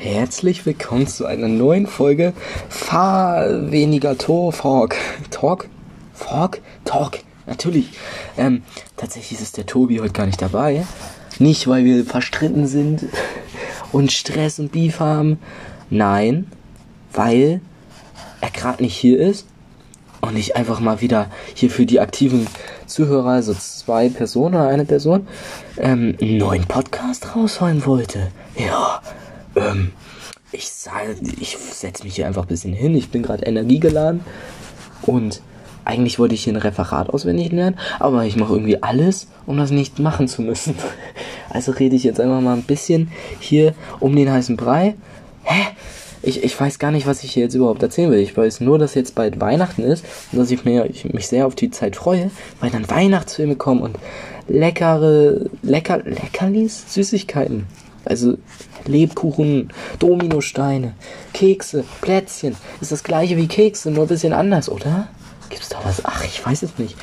Herzlich willkommen zu einer neuen Folge Fahr weniger Tor Talk. Talk? Talk? Talk. Natürlich. Ähm, tatsächlich ist der Tobi heute gar nicht dabei. Nicht, weil wir verstritten sind und Stress und Beef haben. Nein, weil er gerade nicht hier ist und ich einfach mal wieder hier für die aktiven Zuhörer, also zwei Personen oder eine Person, ähm, einen neuen Podcast rausholen wollte. Ja, ähm, ich ich setze mich hier einfach ein bisschen hin. Ich bin gerade energiegeladen und eigentlich wollte ich hier ein Referat auswendig lernen, aber ich mache irgendwie alles, um das nicht machen zu müssen. Also rede ich jetzt einfach mal ein bisschen hier um den heißen Brei. Hä? Ich, ich weiß gar nicht, was ich hier jetzt überhaupt erzählen will. Ich weiß nur, dass jetzt bald Weihnachten ist und dass ich, mir, ich mich sehr auf die Zeit freue, weil dann Weihnachtsfilme kommen und leckere, lecker, Leckerlis, Süßigkeiten. Also Lebkuchen, Dominosteine, Kekse, Plätzchen. Ist das gleiche wie Kekse, nur ein bisschen anders, oder? Gibt's da was? Ach, ich weiß es nicht.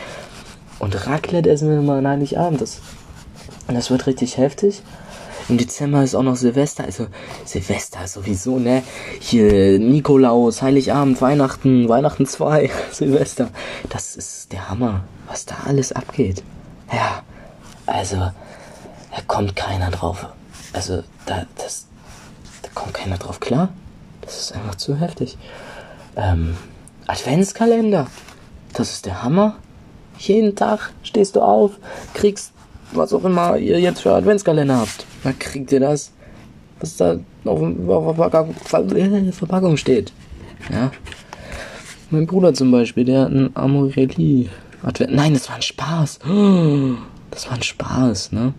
Und Raclette essen wir mal Heiligabend. Das, das wird richtig heftig. Im Dezember ist auch noch Silvester, also Silvester sowieso, ne? Hier Nikolaus, Heiligabend, Weihnachten, Weihnachten 2, Silvester. Das ist der Hammer, was da alles abgeht. Ja, also, da kommt keiner drauf. Also, da, das, da kommt keiner drauf klar. Das ist einfach zu heftig. Ähm, Adventskalender. Das ist der Hammer. Jeden Tag stehst du auf, kriegst was auch immer ihr jetzt für Adventskalender habt. Da kriegt ihr das, was da auf der Verpackung steht. Ja. Mein Bruder zum Beispiel, der hat ein Amorelli. Advent Nein, das war ein Spaß. Das war ein Spaß, ne?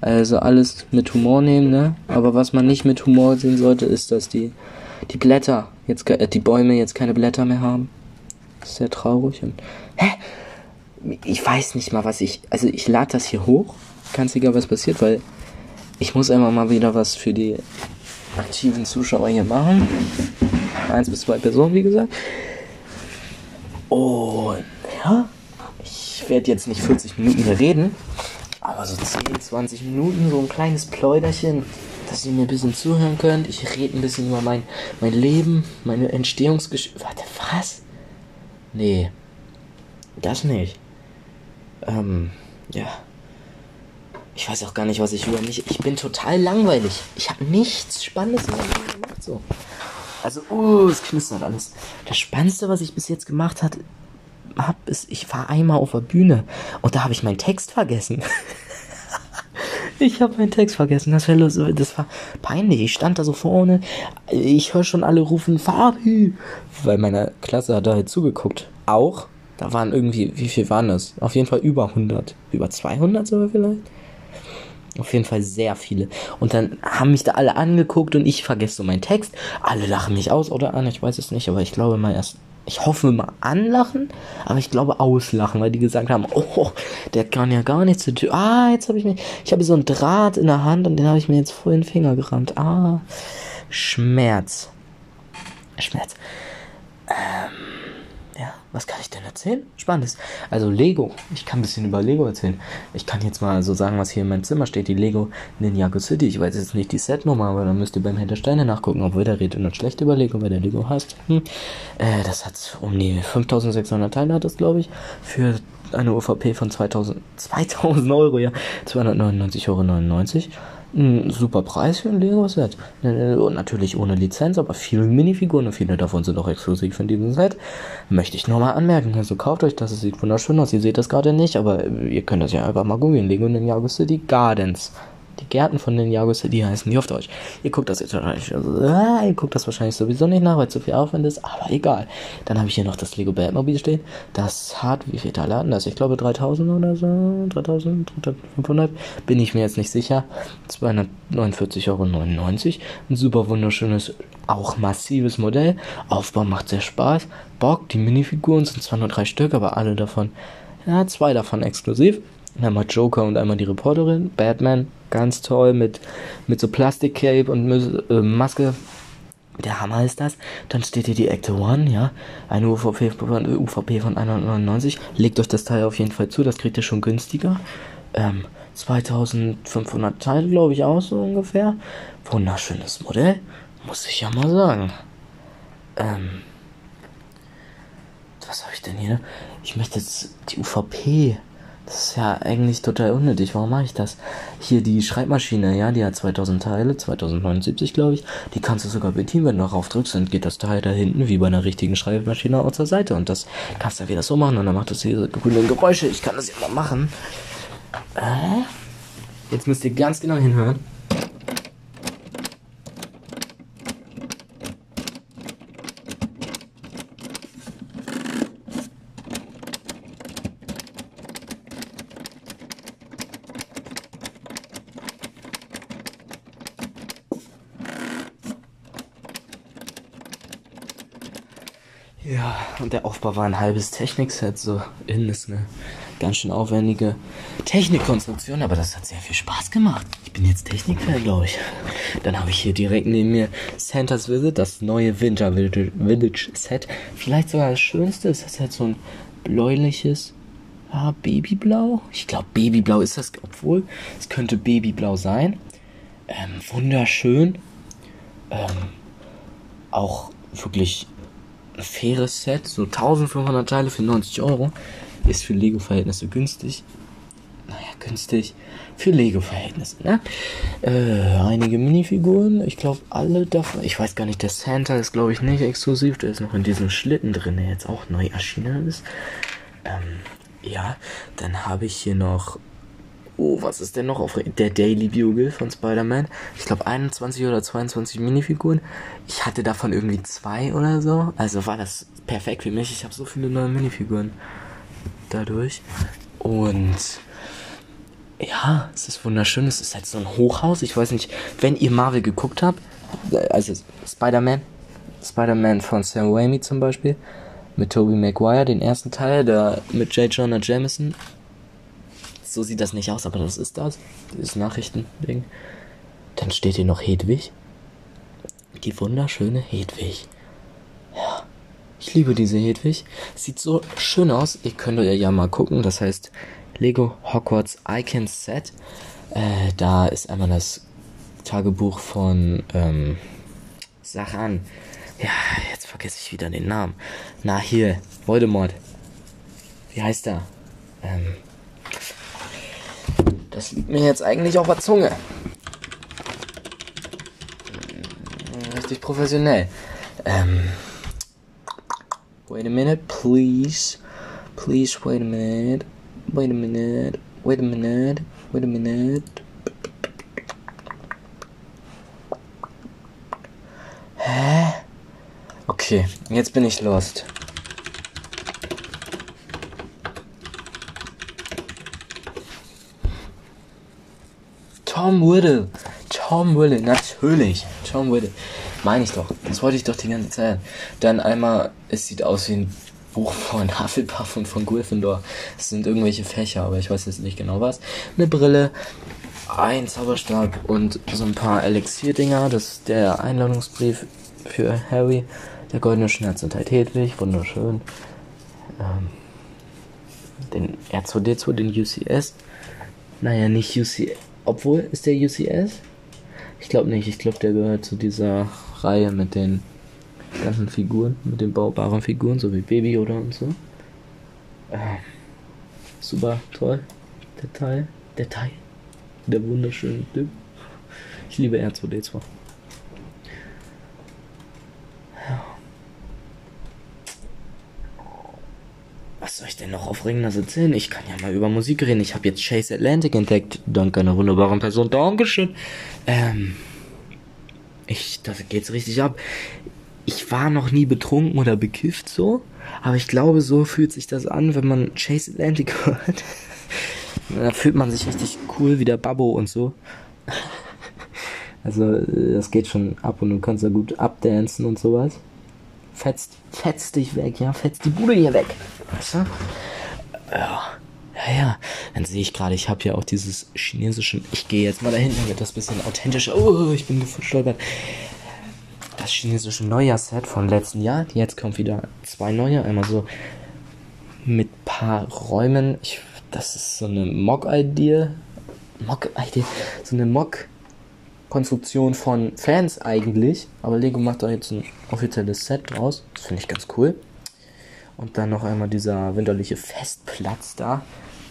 Also alles mit Humor nehmen, ne? Aber was man nicht mit Humor sehen sollte, ist, dass die, die Blätter, jetzt, äh, die Bäume jetzt keine Blätter mehr haben. Das ist sehr traurig. Und, hä? Ich weiß nicht mal, was ich. Also ich lade das hier hoch. Ganz egal, was passiert, weil ich muss einfach mal wieder was für die aktiven Zuschauer hier machen. Eins bis zwei Personen, wie gesagt. Und ja, ich werde jetzt nicht 40 Minuten hier reden, aber so 10, 20 Minuten, so ein kleines Pläuderchen, dass ihr mir ein bisschen zuhören könnt. Ich rede ein bisschen über mein, mein Leben, meine Entstehungsgeschichte. Warte, was? Nee, das nicht. Ähm, ja. Ich weiß auch gar nicht, was ich über mich. Ich bin total langweilig. Ich habe nichts Spannendes gemacht. So. Also, uh, es knistert alles. Das Spannendste, was ich bis jetzt gemacht hat, hab, ist, ich war einmal auf der Bühne und da habe ich meinen Text vergessen. ich habe meinen Text vergessen. Das war, das war peinlich. Ich stand da so vorne. Ich höre schon alle rufen, Fabi. Weil meine Klasse hat da halt zugeguckt. Auch. Da waren irgendwie, wie viel waren das? Auf jeden Fall über 100. Über 200 sogar vielleicht. Auf jeden Fall sehr viele. Und dann haben mich da alle angeguckt und ich vergesse so meinen Text. Alle lachen mich aus oder an, ich weiß es nicht, aber ich glaube mal erst, ich hoffe mal anlachen, aber ich glaube auslachen, weil die gesagt haben, oh, der kann ja gar nichts zu tun. Ah, jetzt habe ich mir, ich habe so einen Draht in der Hand und den habe ich mir jetzt vor den Finger gerammt. Ah, Schmerz. Schmerz. Ähm, was kann ich denn erzählen? Spannendes. Also Lego. Ich kann ein bisschen über Lego erzählen. Ich kann jetzt mal so sagen, was hier in meinem Zimmer steht. Die Lego Ninjago City. Ich weiß jetzt nicht die Setnummer, aber dann müsst ihr beim Hintersteine nachgucken, obwohl der redet nur schlecht über Lego, weil der Lego heißt. Hm. Äh, das hat um die 5600 Teile hat das, glaube ich. Für eine UVP von 2000, 2000 Euro, ja. 299,99 Euro ein super Preis für ein Lego-Set. Und natürlich ohne Lizenz, aber viele Minifiguren und viele davon sind auch exklusiv in diesem Set. Möchte ich nochmal anmerken. Also kauft euch das, es sieht wunderschön aus. Ihr seht das gerade nicht, aber ihr könnt das ja einfach mal googeln. Lego Ninjago City Gardens. Die Gärten von Ninjago City heißen die auf Deutsch. Ihr guckt das jetzt wahrscheinlich, also, äh, ihr guckt das wahrscheinlich sowieso nicht nach, weil zu viel Aufwand ist, aber egal. Dann habe ich hier noch das Lego Batmobil stehen. Das hat, wie viel Teile hatten das? Ich glaube 3000 oder so, 3000, 3500, bin ich mir jetzt nicht sicher. 249,99 Euro. Ein super wunderschönes, auch massives Modell. Aufbau macht sehr Spaß. Bock, die Minifiguren sind zwar nur drei Stück, aber alle davon, ja, zwei davon exklusiv. Einmal Joker und einmal die Reporterin. Batman, ganz toll mit, mit so Plastikcape und äh, Maske. Der Hammer ist das. Dann steht hier die Acte One, ja. Eine UVP von, UVP von 199. Legt euch das Teil auf jeden Fall zu, das kriegt ihr schon günstiger. Ähm, 2500 Teile, glaube ich, auch so ungefähr. Wunderschönes Modell, muss ich ja mal sagen. Ähm, was habe ich denn hier? Ich möchte jetzt die UVP. Das ist ja eigentlich total unnötig. Warum mache ich das? Hier die Schreibmaschine, ja, die hat 2000 Teile, 2079 glaube ich. Die kannst du sogar bedienen, wenn du darauf drückst, dann geht das Teil da hinten wie bei einer richtigen Schreibmaschine auch zur Seite. Und das kannst du wieder so machen und dann macht das diese grünen Geräusche. Ich kann das ja mal machen. Äh? Jetzt müsst ihr ganz genau hinhören. Ja, und der Aufbau war ein halbes Technikset. So innen ist eine ganz schön aufwendige Technikkonstruktion, aber das hat sehr viel Spaß gemacht. Ich bin jetzt Technikfan, glaube ich. Dann habe ich hier direkt neben mir Santa's Visit, das neue Winter Village Set. Vielleicht sogar das schönste. Es ist halt so ein bläuliches ah, Babyblau. Ich glaube, Babyblau ist das, obwohl es könnte Babyblau sein. Ähm, wunderschön. Ähm, auch wirklich faires Set, so 1500 Teile für 90 Euro, ist für Lego-Verhältnisse günstig. Naja, günstig für Lego-Verhältnisse, ne? Äh, einige Minifiguren, ich glaube alle davon, ich weiß gar nicht, der Santa ist glaube ich nicht exklusiv, der ist noch in diesem Schlitten drin, der jetzt auch neu erschienen ist. Ähm, ja, dann habe ich hier noch Oh, was ist denn noch auf der Daily Bugle von Spider-Man? Ich glaube 21 oder 22 Minifiguren. Ich hatte davon irgendwie zwei oder so. Also war das perfekt für mich. Ich habe so viele neue Minifiguren dadurch. Und ja, es ist wunderschön. Es ist halt so ein Hochhaus. Ich weiß nicht, wenn ihr Marvel geguckt habt, also Spider-Man, Spider-Man von Sam Raimi zum Beispiel, mit Tobey Maguire, den ersten Teil, da mit J. Jonah Jameson so sieht das nicht aus, aber das ist das. Dieses Nachrichtending. Dann steht hier noch Hedwig. Die wunderschöne Hedwig. Ja. Ich liebe diese Hedwig. Sieht so schön aus. Ihr könnt ja mal gucken. Das heißt Lego Hogwarts Icon Set. Äh, da ist einmal das Tagebuch von ähm, Sachan. Ja, jetzt vergesse ich wieder den Namen. Na hier, Voldemort. Wie heißt er? Ähm, das liegt mir jetzt eigentlich auf der Zunge. Richtig professionell. Ähm. Wait a minute, please. Please, wait a minute. Wait a minute. Wait a minute. Wait a minute. Hä? Okay, jetzt bin ich lost. Tom Riddle. Tom Riddle, natürlich. Tom Riddle. Meine ich doch. Das wollte ich doch die ganze Zeit. Dann einmal, es sieht aus wie ein Buch von Hufflepuff und von Gryffindor. Es sind irgendwelche Fächer, aber ich weiß jetzt nicht genau was. Eine Brille, ein Zauberstab und so ein paar Elixier-Dinger. Das ist der Einladungsbrief für Harry. Der goldene Schmerz und halt Hedwig. Wunderschön. Ähm, den R2D2, den UCS. Naja, nicht UCS. Obwohl, ist der UCS? Ich glaube nicht. Ich glaube, der gehört zu dieser Reihe mit den ganzen Figuren, mit den baubaren Figuren, so wie Baby oder und so. Äh, super toll. Der Teil. Der. Der wunderschöne Typ. Ich liebe R2D2. Was soll ich denn noch aufregender erzählen? Ich kann ja mal über Musik reden. Ich habe jetzt Chase Atlantic entdeckt. Dank einer wunderbaren Person. Dankeschön. Ähm, ich, da geht's richtig ab. Ich war noch nie betrunken oder bekifft so. Aber ich glaube, so fühlt sich das an, wenn man Chase Atlantic hört. da fühlt man sich richtig cool wie der Babbo und so. Also, das geht schon ab und du kannst da gut abdancen und sowas fetzt, fetzt dich weg, ja, fetzt die Bude hier weg. Weißt du? Ja. Ja, ja. Dann sehe ich gerade, ich habe ja auch dieses chinesische. Ich gehe jetzt mal dahin, damit das bisschen authentischer. Oh, ich bin gestolpert. Das chinesische Neujahrsset von letzten Jahr. Jetzt kommt wieder zwei neue. Einmal so mit paar Räumen. Ich, das ist so eine Mock-Idee. Mock, so eine Mock-Konstruktion von Fans eigentlich. Aber Lego macht da jetzt ein offizielles Set draus. Das finde ich ganz cool. Und dann noch einmal dieser winterliche Festplatz da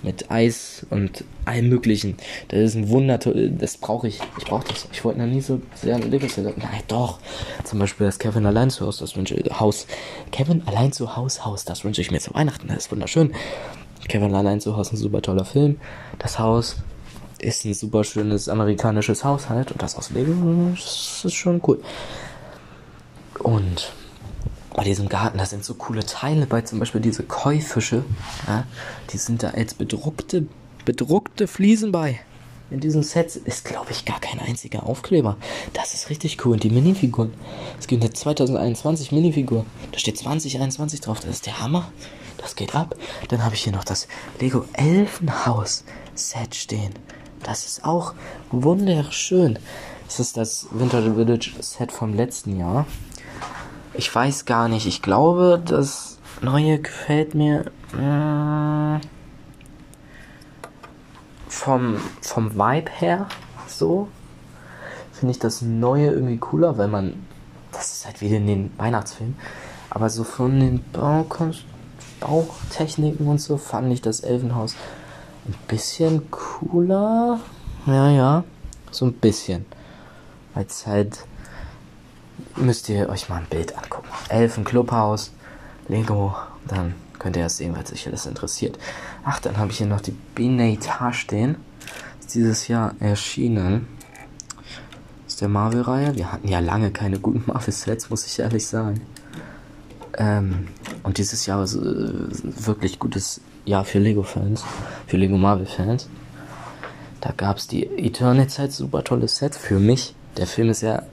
mit Eis und allem möglichen. Das ist ein Wunder, das brauche ich. Ich brauche das. Ich wollte noch nie so sehr ein Lego Set. Nein, doch. Zum Beispiel das Kevin allein zu Haus, das wünsche ich, Haus. Kevin allein zu Haus, Haus, das wünsche ich mir zu Weihnachten. Das ist wunderschön. Kevin allein zu Haus, ein super toller Film. Das Haus ist ein super schönes amerikanisches Haushalt und das aus Lego, das ist schon cool. Und bei diesem Garten, da sind so coole Teile bei, zum Beispiel diese Koi-Fische, ja, die sind da als bedruckte, bedruckte Fliesen bei. In diesen Sets ist, glaube ich, gar kein einziger Aufkleber. Das ist richtig cool. Und die Minifiguren. Es gibt eine 2021 Minifigur. Da steht 2021 drauf. Das ist der Hammer. Das geht ab. Dann habe ich hier noch das Lego Elfenhaus Set stehen. Das ist auch wunderschön. Das ist das Winter Village Set vom letzten Jahr. Ich weiß gar nicht. Ich glaube, das neue gefällt mir äh, vom, vom Vibe her so. Finde ich das neue irgendwie cooler, weil man. Das ist halt wieder in den Weihnachtsfilm. Aber so von den Baukunst, Bautechniken und so fand ich das Elfenhaus ein bisschen cooler. Ja, ja. So ein bisschen. Es halt müsst ihr euch mal ein Bild angucken. Elfen Clubhaus, Lego, dann könnt ihr erst sehen, was euch das interessiert. Ach, dann habe ich hier noch die Benatar stehen. Ist dieses Jahr erschienen. Ist der Marvel-Reihe. Wir hatten ja lange keine guten Marvel-Sets, muss ich ehrlich sagen. Ähm, und dieses Jahr ist äh, wirklich gutes Jahr für Lego-Fans, für Lego Marvel-Fans. Da gab es die Eternity-Zeit, super tolles Set für mich. Der Film ist ja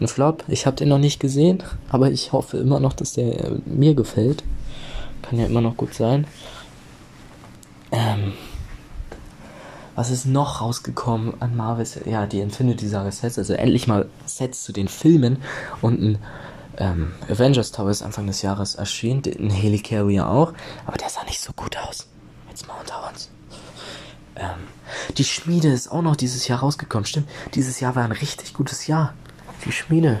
ein Flop. Ich habe den noch nicht gesehen, aber ich hoffe immer noch, dass der äh, mir gefällt. Kann ja immer noch gut sein. Ähm, was ist noch rausgekommen an Marvel's? Ja, die Infinity Saga Sets, also endlich mal Sets zu den Filmen und ein ähm, Avengers Tower ist Anfang des Jahres erschienen, ein Helicarrier auch, aber der sah nicht so gut aus. Jetzt mal unter uns. Ähm, die Schmiede ist auch noch dieses Jahr rausgekommen. Stimmt, dieses Jahr war ein richtig gutes Jahr. Die Schmiede.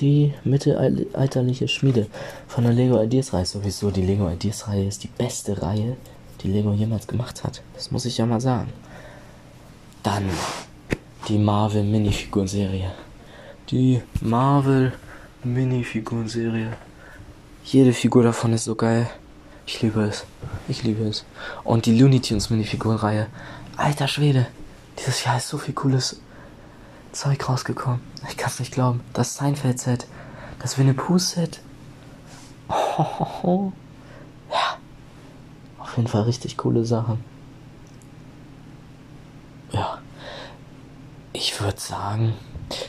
Die mittelalterliche Schmiede von der Lego Ideas Reihe. Sowieso, die Lego Ideas Reihe ist die beste Reihe, die Lego jemals gemacht hat. Das muss ich ja mal sagen. Dann die Marvel Minifiguren Serie. Die Marvel Minifiguren Serie. Jede Figur davon ist so geil. Ich liebe es. Ich liebe es. Und die Looney Tunes Minifiguren Reihe. Alter Schwede. Dieses Jahr ist so viel cooles Zeug rausgekommen. Ich kann es nicht glauben. Das Seinfeld-Set. Das Winnie Pooh-Set. Oh, ja. Auf jeden Fall richtig coole Sachen. Ja. Ich würde sagen,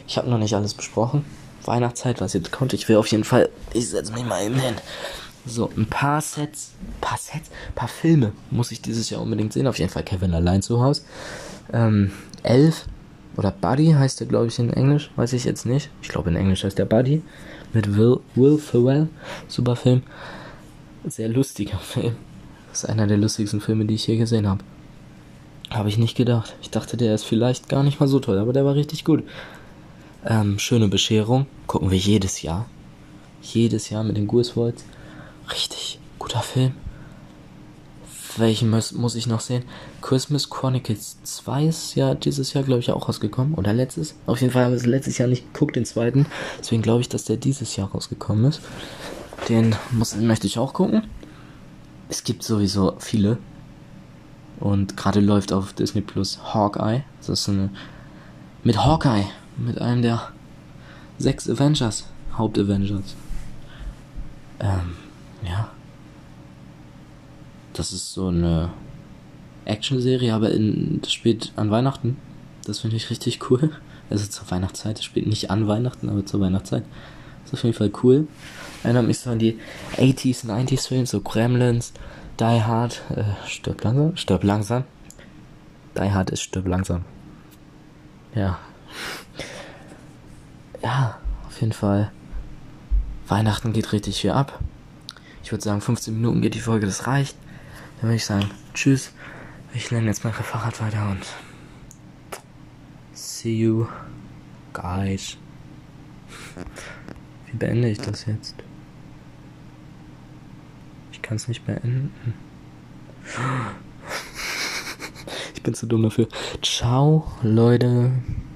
ich habe noch nicht alles besprochen. Weihnachtszeit, was jetzt kommt. Ich will auf jeden Fall. Ich setze mich mal eben hin. So, ein paar Sets, paar Sets, paar Filme muss ich dieses Jahr unbedingt sehen. Auf jeden Fall Kevin allein zu Hause. Ähm, elf oder Buddy heißt der, glaube ich, in Englisch. Weiß ich jetzt nicht. Ich glaube, in Englisch heißt der Buddy. Mit Will, Will Ferrell. Super Film. Sehr lustiger Film. Das ist einer der lustigsten Filme, die ich je gesehen habe. Habe ich nicht gedacht. Ich dachte, der ist vielleicht gar nicht mal so toll, aber der war richtig gut. Ähm, schöne Bescherung. Gucken wir jedes Jahr. Jedes Jahr mit den Griswolds. Richtig guter Film. Welchen muss, muss ich noch sehen? Christmas Chronicles 2 ist ja dieses Jahr, glaube ich, auch rausgekommen. Oder letztes. Auf jeden Fall habe ich es letztes Jahr nicht geguckt, den zweiten. Deswegen glaube ich, dass der dieses Jahr rausgekommen ist. Den muss, möchte ich auch gucken. Es gibt sowieso viele. Und gerade läuft auf Disney Plus Hawkeye. Das ist eine. Mit Hawkeye. Mit einem der sechs Avengers. Haupt-Avengers. Ähm, ja. Das ist so eine Action-Serie, aber in, das spielt an Weihnachten. Das finde ich richtig cool. Also zur Weihnachtszeit. Das spielt nicht an Weihnachten, aber zur Weihnachtszeit. Das ist auf jeden Fall cool. Erinnert mich so an die 80s, 90s Filme, so Gremlins, Die Hard, äh, stirb langsam, stirb langsam. Die Hard ist stirb langsam. Ja. Ja, auf jeden Fall. Weihnachten geht richtig viel ab. Ich würde sagen, 15 Minuten geht die Folge, das reicht. Dann würde ich sagen, tschüss. Ich lerne jetzt mein Fahrrad weiter und see you guys. Wie beende ich das jetzt? Ich kann es nicht beenden. Ich bin zu dumm dafür. Ciao, Leute.